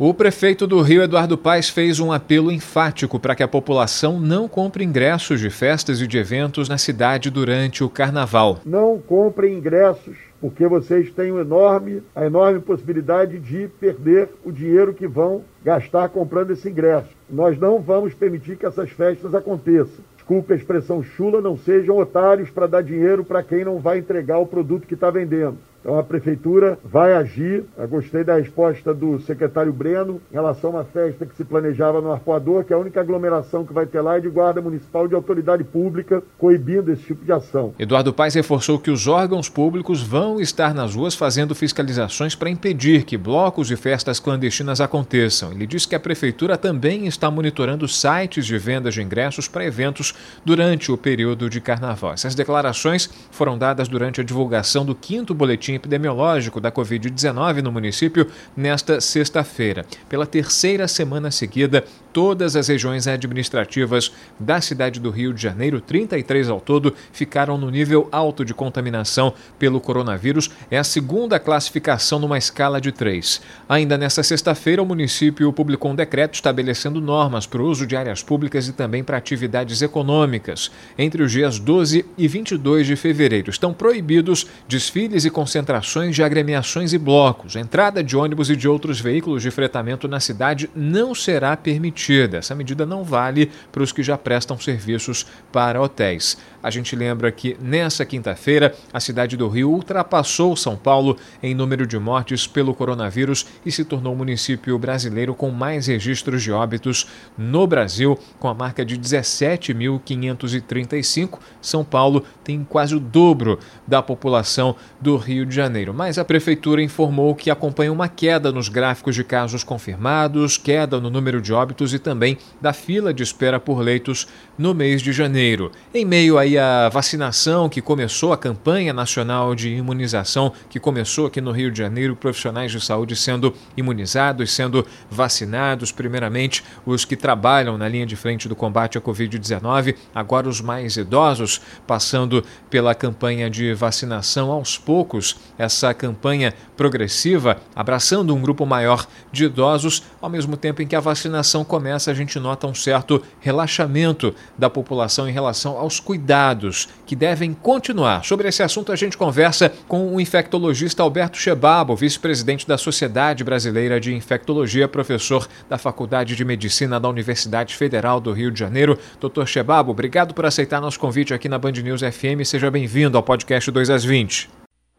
O prefeito do Rio, Eduardo Paes, fez um apelo enfático para que a população não compre ingressos de festas e de eventos na cidade durante o carnaval. Não comprem ingressos, porque vocês têm um enorme, a enorme possibilidade de perder o dinheiro que vão gastar comprando esse ingresso. Nós não vamos permitir que essas festas aconteçam. Desculpe a expressão chula, não sejam otários para dar dinheiro para quem não vai entregar o produto que está vendendo. Então a prefeitura vai agir. Eu gostei da resposta do secretário Breno em relação a uma festa que se planejava no Arpoador, que a única aglomeração que vai ter lá é de guarda municipal de autoridade pública, coibindo esse tipo de ação. Eduardo Paes reforçou que os órgãos públicos vão estar nas ruas fazendo fiscalizações para impedir que blocos e festas clandestinas aconteçam. Ele disse que a prefeitura também está monitorando sites de vendas de ingressos para eventos durante o período de carnaval. Essas declarações foram dadas durante a divulgação do quinto boletim epidemiológico da Covid-19 no município nesta sexta-feira. Pela terceira semana seguida, todas as regiões administrativas da cidade do Rio de Janeiro, 33 ao todo, ficaram no nível alto de contaminação pelo coronavírus. É a segunda classificação numa escala de três. Ainda nesta sexta-feira, o município publicou um decreto estabelecendo normas para o uso de áreas públicas e também para atividades econômicas. Entre os dias 12 e 22 de fevereiro, estão proibidos desfiles e concentrações concentrações de agremiações e blocos. A entrada de ônibus e de outros veículos de fretamento na cidade não será permitida. Essa medida não vale para os que já prestam serviços para hotéis. A gente lembra que nessa quinta-feira a cidade do Rio ultrapassou São Paulo em número de mortes pelo coronavírus e se tornou o município brasileiro com mais registros de óbitos no Brasil, com a marca de 17.535. São Paulo tem quase o dobro da população do Rio de Janeiro. Mas a prefeitura informou que acompanha uma queda nos gráficos de casos confirmados, queda no número de óbitos e também da fila de espera por leitos no mês de janeiro. Em meio aí a vacinação que começou, a campanha nacional de imunização que começou aqui no Rio de Janeiro, profissionais de saúde sendo imunizados, sendo vacinados, primeiramente os que trabalham na linha de frente do combate à Covid-19, agora os mais idosos, passando pela campanha de vacinação. Aos poucos, essa campanha progressiva, abraçando um grupo maior de idosos, ao mesmo tempo em que a vacinação começa, a gente nota um certo relaxamento da população em relação aos cuidados cuidados que devem continuar. Sobre esse assunto, a gente conversa com o infectologista Alberto Chebabo, vice-presidente da Sociedade Brasileira de Infectologia, professor da Faculdade de Medicina da Universidade Federal do Rio de Janeiro. Doutor Chebabo, obrigado por aceitar nosso convite aqui na Band News FM. Seja bem-vindo ao podcast 2 às 20.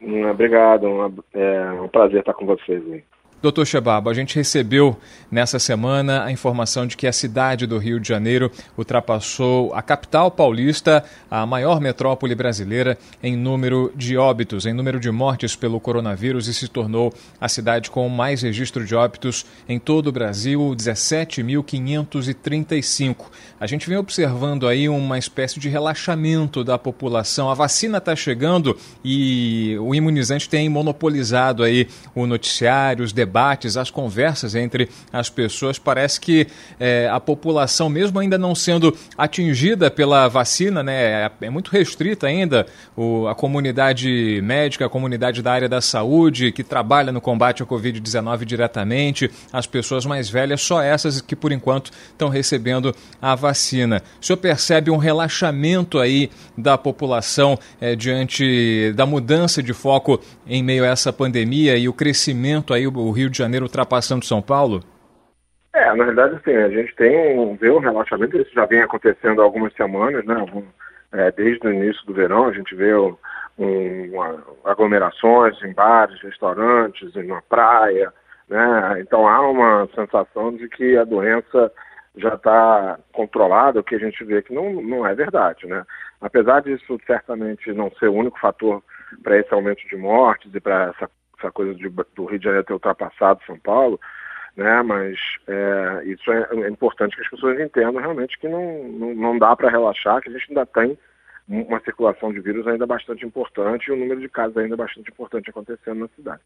Hum, obrigado, é um prazer estar com vocês aí. Doutor Chebabo, a gente recebeu nessa semana a informação de que a cidade do Rio de Janeiro ultrapassou a capital paulista, a maior metrópole brasileira, em número de óbitos, em número de mortes pelo coronavírus e se tornou a cidade com mais registro de óbitos em todo o Brasil, 17.535. A gente vem observando aí uma espécie de relaxamento da população. A vacina está chegando e o imunizante tem monopolizado aí o noticiário, os debates debates, as conversas entre as pessoas, parece que é, a população, mesmo ainda não sendo atingida pela vacina, né, é, é muito restrita ainda o, a comunidade médica, a comunidade da área da saúde que trabalha no combate à Covid-19 diretamente, as pessoas mais velhas, só essas que por enquanto estão recebendo a vacina. O senhor percebe um relaxamento aí da população é, diante da mudança de foco em meio a essa pandemia e o crescimento aí, o Rio de Janeiro ultrapassando São Paulo? É, na verdade, assim, a gente tem vê um relaxamento, isso já vem acontecendo há algumas semanas, né? É, desde o início do verão, a gente vê um, uma, aglomerações em bares, restaurantes, na praia, né? Então há uma sensação de que a doença já está controlada, o que a gente vê que não, não é verdade, né? Apesar disso certamente não ser o único fator para esse aumento de mortes e para essa essa coisa de, do Rio de Janeiro ter ultrapassado São Paulo, né? Mas é, isso é, é, importante que as pessoas entendam realmente que não, não, não dá para relaxar, que a gente ainda tem uma circulação de vírus ainda bastante importante e um número de casos ainda bastante importante acontecendo na cidade.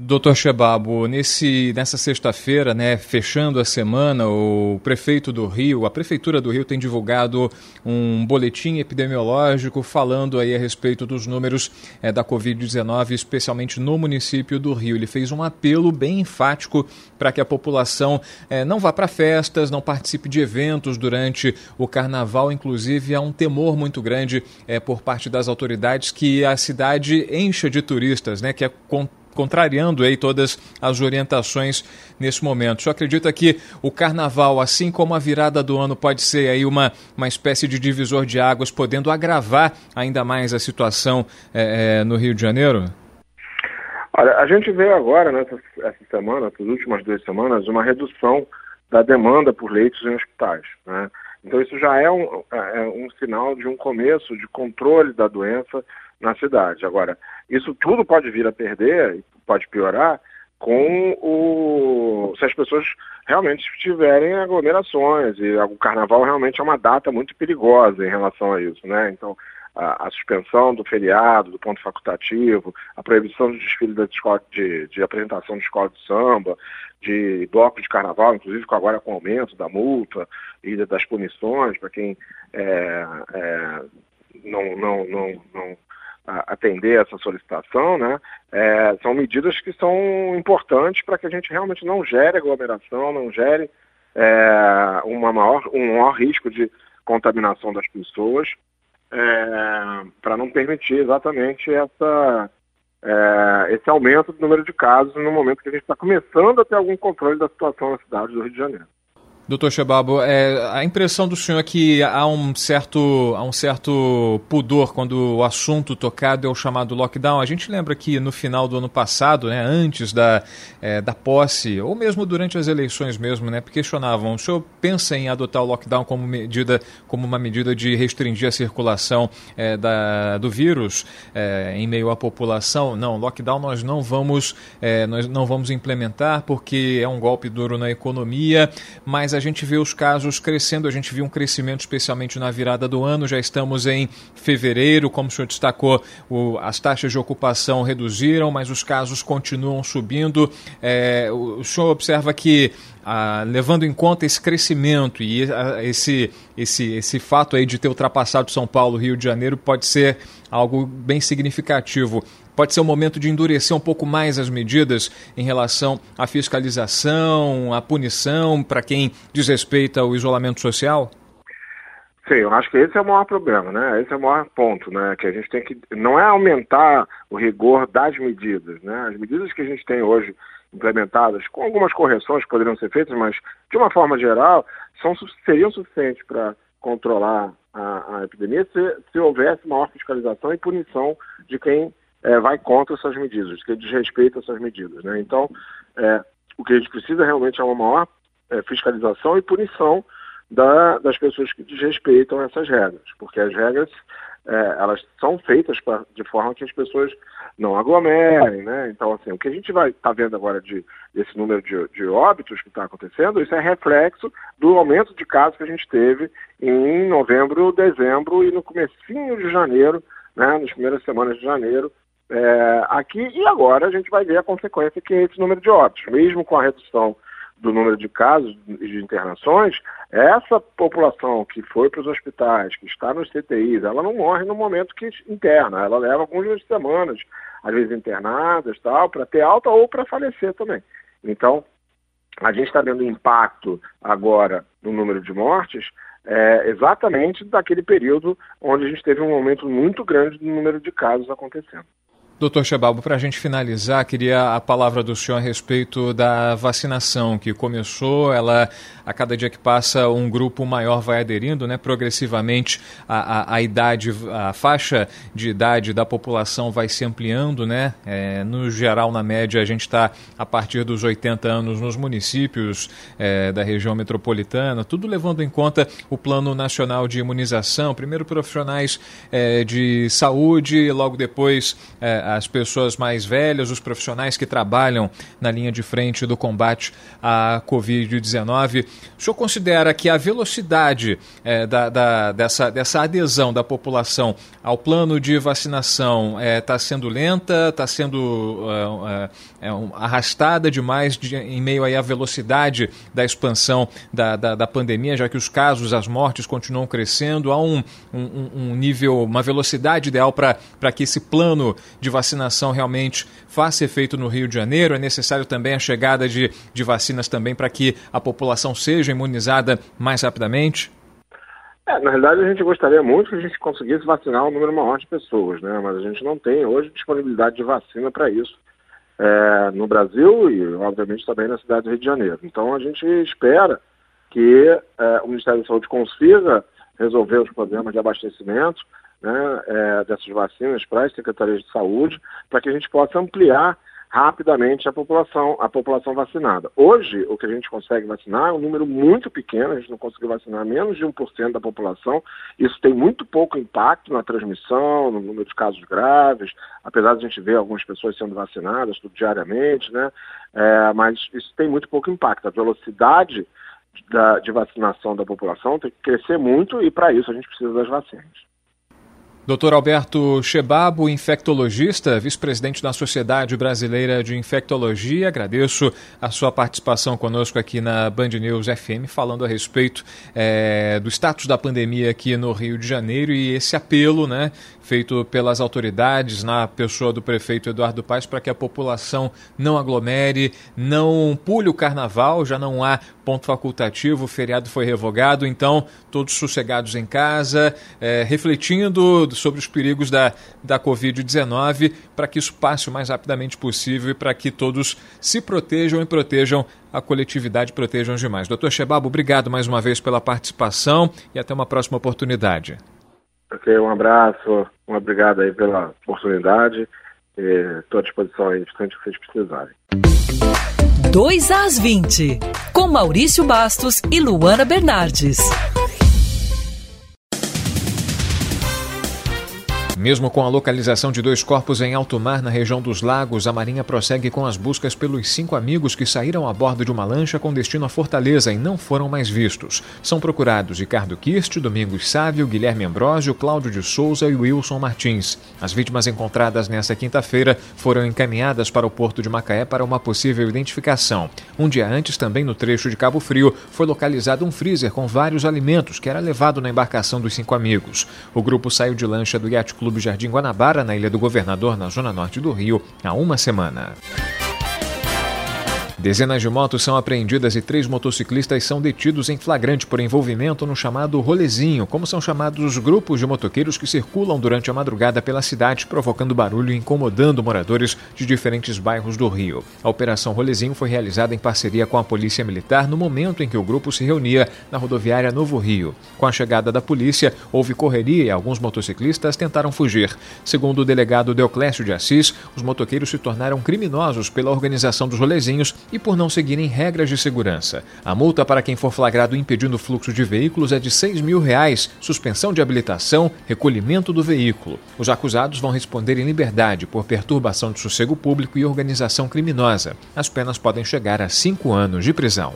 Doutor Chebabo, nesse, nessa sexta-feira, né, fechando a semana, o prefeito do Rio, a prefeitura do Rio tem divulgado um boletim epidemiológico falando aí a respeito dos números é, da Covid-19, especialmente no município do Rio. Ele fez um apelo bem enfático para que a população é, não vá para festas, não participe de eventos durante o carnaval. Inclusive, há um temor muito grande é, por parte das autoridades que a cidade encha de turistas, né, que é contrariando aí todas as orientações nesse momento. Senhor acredita que o carnaval, assim como a virada do ano, pode ser aí uma, uma espécie de divisor de águas, podendo agravar ainda mais a situação é, é, no Rio de Janeiro? Olha, a gente vê agora, nessa essa semana, nas últimas duas semanas, uma redução da demanda por leitos em hospitais. Né? Então isso já é um, é um sinal de um começo de controle da doença na cidade. Agora, isso tudo pode vir a perder, pode piorar, com o se as pessoas realmente tiverem aglomerações e o carnaval realmente é uma data muito perigosa em relação a isso, né? Então a, a suspensão do feriado, do ponto facultativo, a proibição do desfile da escola, de, de apresentação de escola de samba, de bloco de carnaval, inclusive agora com o aumento da multa e das punições para quem é, é, não, não, não, não atender essa solicitação, né, é, são medidas que são importantes para que a gente realmente não gere aglomeração, não gere é, uma maior, um maior risco de contaminação das pessoas, é, para não permitir exatamente essa, é, esse aumento do número de casos no momento que a gente está começando a ter algum controle da situação na cidade do Rio de Janeiro. Doutor Chebabo, é, a impressão do senhor é que há um, certo, há um certo pudor quando o assunto tocado é o chamado lockdown. A gente lembra que no final do ano passado, né, antes da, é, da posse, ou mesmo durante as eleições mesmo, né, questionavam, o senhor pensa em adotar o lockdown como, medida, como uma medida de restringir a circulação é, da, do vírus é, em meio à população? Não, lockdown nós não vamos, é, nós não vamos implementar porque é um golpe duro na economia, mas a a gente vê os casos crescendo, a gente viu um crescimento especialmente na virada do ano, já estamos em fevereiro, como o senhor destacou, o, as taxas de ocupação reduziram, mas os casos continuam subindo. É, o, o senhor observa que ah, levando em conta esse crescimento e ah, esse, esse, esse fato aí de ter ultrapassado São Paulo, Rio de Janeiro, pode ser algo bem significativo pode ser o momento de endurecer um pouco mais as medidas em relação à fiscalização, à punição para quem desrespeita o isolamento social? Sim, eu acho que esse é o maior problema, né? Esse é o maior ponto, né? Que a gente tem que não é aumentar o rigor das medidas, né? As medidas que a gente tem hoje implementadas, com algumas correções que poderiam ser feitas, mas de uma forma geral, são, seriam suficientes para controlar a, a epidemia se, se houvesse maior fiscalização e punição de quem é, vai contra essas medidas, que desrespeita essas medidas. Né? Então, é, o que a gente precisa realmente é uma maior é, fiscalização e punição da, das pessoas que desrespeitam essas regras, porque as regras é, elas são feitas pra, de forma que as pessoas não aglomerem, né? Então, assim, o que a gente vai estar tá vendo agora de, desse número de, de óbitos que está acontecendo, isso é reflexo do aumento de casos que a gente teve em novembro, dezembro e no comecinho de janeiro, né? Nas primeiras semanas de janeiro, é, aqui e agora a gente vai ver a consequência que é esse número de óbitos. Mesmo com a redução do número de casos de internações, essa população que foi para os hospitais, que está nos CTIs, ela não morre no momento que interna, ela leva algumas semanas, às vezes internadas, tal, para ter alta ou para falecer também. Então, a gente está vendo impacto agora no número de mortes, é, exatamente daquele período onde a gente teve um aumento muito grande do número de casos acontecendo. Doutor Chebalbo, para a gente finalizar, queria a palavra do senhor a respeito da vacinação que começou. Ela, a cada dia que passa, um grupo maior vai aderindo, né? Progressivamente a, a, a idade, a faixa de idade da população vai se ampliando, né? É, no geral, na média, a gente está a partir dos 80 anos nos municípios é, da região metropolitana, tudo levando em conta o Plano Nacional de Imunização. Primeiro profissionais é, de saúde, logo depois é, as pessoas mais velhas, os profissionais que trabalham na linha de frente do combate à Covid-19. O senhor considera que a velocidade é, da, da, dessa, dessa adesão da população ao plano de vacinação está é, sendo lenta, está sendo é, é, arrastada demais de, em meio aí à velocidade da expansão da, da, da, pandemia, já que os casos, as mortes continuam crescendo? Há um, um, um nível, uma velocidade ideal para que esse plano de vacinação realmente faça efeito no Rio de Janeiro? É necessário também a chegada de, de vacinas também para que a população seja imunizada mais rapidamente? É, na realidade, a gente gostaria muito que a gente conseguisse vacinar um número maior de pessoas, né? mas a gente não tem hoje disponibilidade de vacina para isso é, no Brasil e, obviamente, também na cidade do Rio de Janeiro. Então, a gente espera que é, o Ministério da Saúde consiga resolver os problemas de abastecimento né, é, dessas vacinas para as secretarias de saúde, para que a gente possa ampliar rapidamente a população, a população vacinada. Hoje, o que a gente consegue vacinar é um número muito pequeno, a gente não conseguiu vacinar menos de 1% da população. Isso tem muito pouco impacto na transmissão, no número de casos graves, apesar de a gente ver algumas pessoas sendo vacinadas tudo diariamente, né? É, mas isso tem muito pouco impacto. A velocidade da, de vacinação da população tem que crescer muito e, para isso, a gente precisa das vacinas. Dr. Alberto Chebabo, infectologista, vice-presidente da Sociedade Brasileira de Infectologia, agradeço a sua participação conosco aqui na Band News FM, falando a respeito é, do status da pandemia aqui no Rio de Janeiro e esse apelo né, feito pelas autoridades, na pessoa do prefeito Eduardo Paes, para que a população não aglomere, não pule o carnaval, já não há ponto facultativo, o feriado foi revogado, então todos sossegados em casa, é, refletindo sobre os perigos da, da Covid-19, para que isso passe o mais rapidamente possível e para que todos se protejam e protejam a coletividade, protejam os demais. Doutor Chebabo, obrigado mais uma vez pela participação e até uma próxima oportunidade. Ok, um abraço, um obrigado aí pela oportunidade. Estou à disposição aí, bastante que vocês precisarem. 2 às 20, com Maurício Bastos e Luana Bernardes. Mesmo com a localização de dois corpos em alto mar na região dos lagos, a Marinha prossegue com as buscas pelos cinco amigos que saíram a bordo de uma lancha com destino à Fortaleza e não foram mais vistos. São procurados Ricardo Kirst, Domingos Sávio, Guilherme Ambrosio, Cláudio de Souza e Wilson Martins. As vítimas encontradas nesta quinta-feira foram encaminhadas para o porto de Macaé para uma possível identificação. Um dia antes, também no trecho de Cabo Frio, foi localizado um freezer com vários alimentos que era levado na embarcação dos cinco amigos. O grupo saiu de lancha do Yacht Club Clube Jardim Guanabara, na Ilha do Governador, na zona norte do Rio, há uma semana. Dezenas de motos são apreendidas e três motociclistas são detidos em flagrante por envolvimento no chamado rolezinho, como são chamados os grupos de motoqueiros que circulam durante a madrugada pela cidade, provocando barulho e incomodando moradores de diferentes bairros do Rio. A Operação Rolezinho foi realizada em parceria com a Polícia Militar no momento em que o grupo se reunia na rodoviária Novo Rio. Com a chegada da polícia, houve correria e alguns motociclistas tentaram fugir. Segundo o delegado Deoclésio de Assis, os motoqueiros se tornaram criminosos pela organização dos rolezinhos e por não seguirem regras de segurança. A multa para quem for flagrado impedindo o fluxo de veículos é de 6 mil reais, suspensão de habilitação, recolhimento do veículo. Os acusados vão responder em liberdade por perturbação de sossego público e organização criminosa. As penas podem chegar a cinco anos de prisão.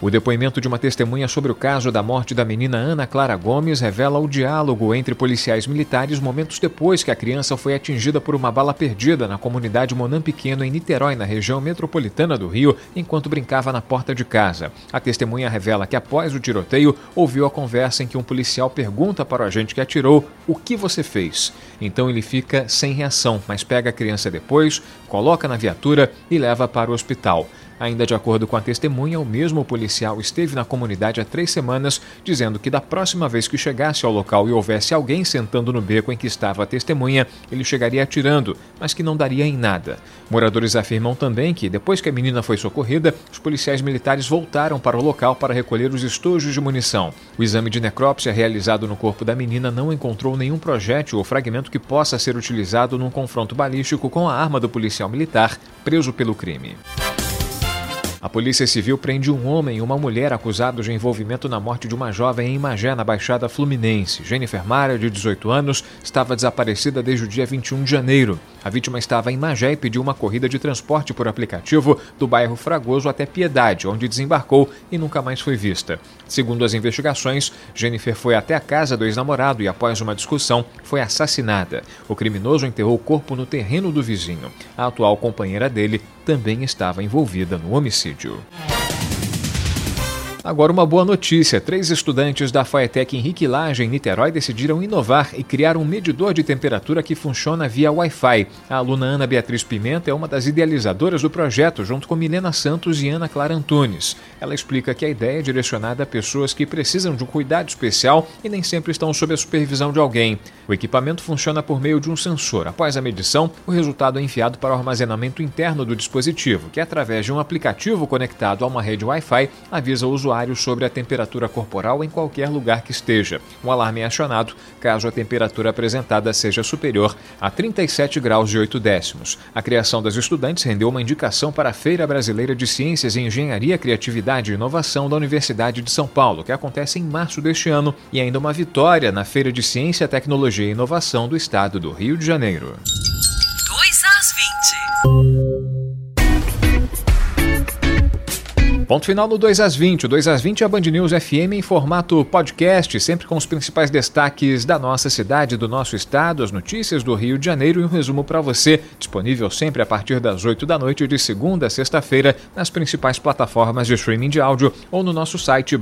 O depoimento de uma testemunha sobre o caso da morte da menina Ana Clara Gomes revela o diálogo entre policiais militares momentos depois que a criança foi atingida por uma bala perdida na comunidade Monam Pequeno, em Niterói, na região metropolitana do Rio, enquanto brincava na porta de casa. A testemunha revela que após o tiroteio ouviu a conversa em que um policial pergunta para o agente que atirou o que você fez. Então ele fica sem reação, mas pega a criança depois, coloca na viatura e leva para o hospital. Ainda de acordo com a testemunha, o mesmo policial esteve na comunidade há três semanas, dizendo que da próxima vez que chegasse ao local e houvesse alguém sentando no beco em que estava a testemunha, ele chegaria atirando, mas que não daria em nada. Moradores afirmam também que, depois que a menina foi socorrida, os policiais militares voltaram para o local para recolher os estojos de munição. O exame de necrópsia realizado no corpo da menina não encontrou nenhum projétil ou fragmento que possa ser utilizado num confronto balístico com a arma do policial militar preso pelo crime. A Polícia Civil prende um homem e uma mulher acusados de envolvimento na morte de uma jovem em Magé, na Baixada Fluminense. Jennifer Mara, de 18 anos, estava desaparecida desde o dia 21 de janeiro. A vítima estava em Magé e pediu uma corrida de transporte por aplicativo do bairro Fragoso até Piedade, onde desembarcou e nunca mais foi vista. Segundo as investigações, Jennifer foi até a casa do ex-namorado e, após uma discussão, foi assassinada. O criminoso enterrou o corpo no terreno do vizinho. A atual companheira dele também estava envolvida no homicídio. Agora uma boa notícia. Três estudantes da Faetec Henrique Lage, em Niterói, decidiram inovar e criar um medidor de temperatura que funciona via Wi-Fi. A aluna Ana Beatriz Pimenta é uma das idealizadoras do projeto, junto com Milena Santos e Ana Clara Antunes. Ela explica que a ideia é direcionada a pessoas que precisam de um cuidado especial e nem sempre estão sob a supervisão de alguém. O equipamento funciona por meio de um sensor. Após a medição, o resultado é enviado para o armazenamento interno do dispositivo, que através de um aplicativo conectado a uma rede Wi-Fi avisa o usuário usuário sobre a temperatura corporal em qualquer lugar que esteja. Um alarme é acionado caso a temperatura apresentada seja superior a 37 graus e 8 décimos. A criação das estudantes rendeu uma indicação para a Feira Brasileira de Ciências e Engenharia, Criatividade e Inovação da Universidade de São Paulo, que acontece em março deste ano, e ainda uma vitória na Feira de Ciência, Tecnologia e Inovação do Estado do Rio de Janeiro. 2 às 20. Ponto final no 2 às 20. O 2 às 20 é a Band News FM em formato podcast, sempre com os principais destaques da nossa cidade, do nosso estado, as notícias do Rio de Janeiro e um resumo para você, disponível sempre a partir das 8 da noite de segunda a sexta-feira nas principais plataformas de streaming de áudio ou no nosso site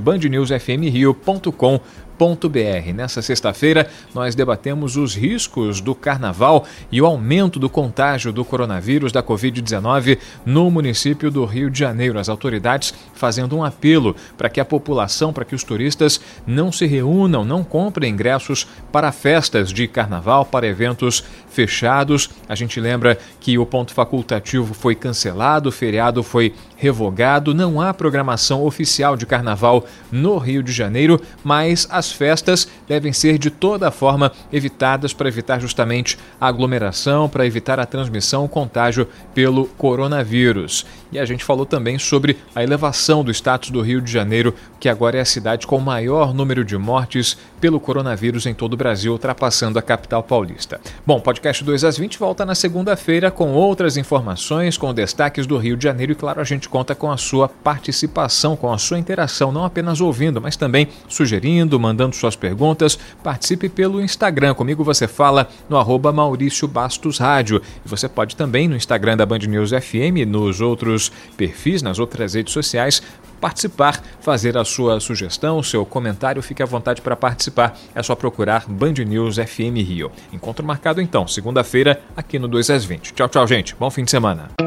bandnewsfmrio.com Nessa sexta-feira, nós debatemos os riscos do carnaval e o aumento do contágio do coronavírus da Covid-19 no município do Rio de Janeiro. As autoridades fazendo um apelo para que a população, para que os turistas não se reúnam, não comprem ingressos para festas de carnaval, para eventos fechados. A gente lembra que o ponto facultativo foi cancelado, o feriado foi revogado, não há programação oficial de carnaval no Rio de Janeiro, mas as festas devem ser de toda forma evitadas para evitar justamente a aglomeração, para evitar a transmissão, o contágio pelo coronavírus. E a gente falou também sobre a elevação do status do Rio de Janeiro, que agora é a cidade com o maior número de mortes pelo coronavírus em todo o Brasil, ultrapassando a capital paulista. Bom, podcast 2 às 20 volta na segunda-feira com outras informações, com destaques do Rio de Janeiro e, claro, a gente conta com a sua participação, com a sua interação, não apenas ouvindo, mas também sugerindo, mandando suas perguntas. Participe pelo Instagram. Comigo você fala no arroba Maurício Bastos Rádio. E você pode também no Instagram da Band News FM, nos outros perfis, nas outras redes sociais, participar, fazer a sua sugestão, o seu comentário, fique à vontade para participar. É só procurar Band News FM Rio. Encontro marcado então, segunda-feira, aqui no 2 às 20. Tchau, tchau, gente. Bom fim de semana.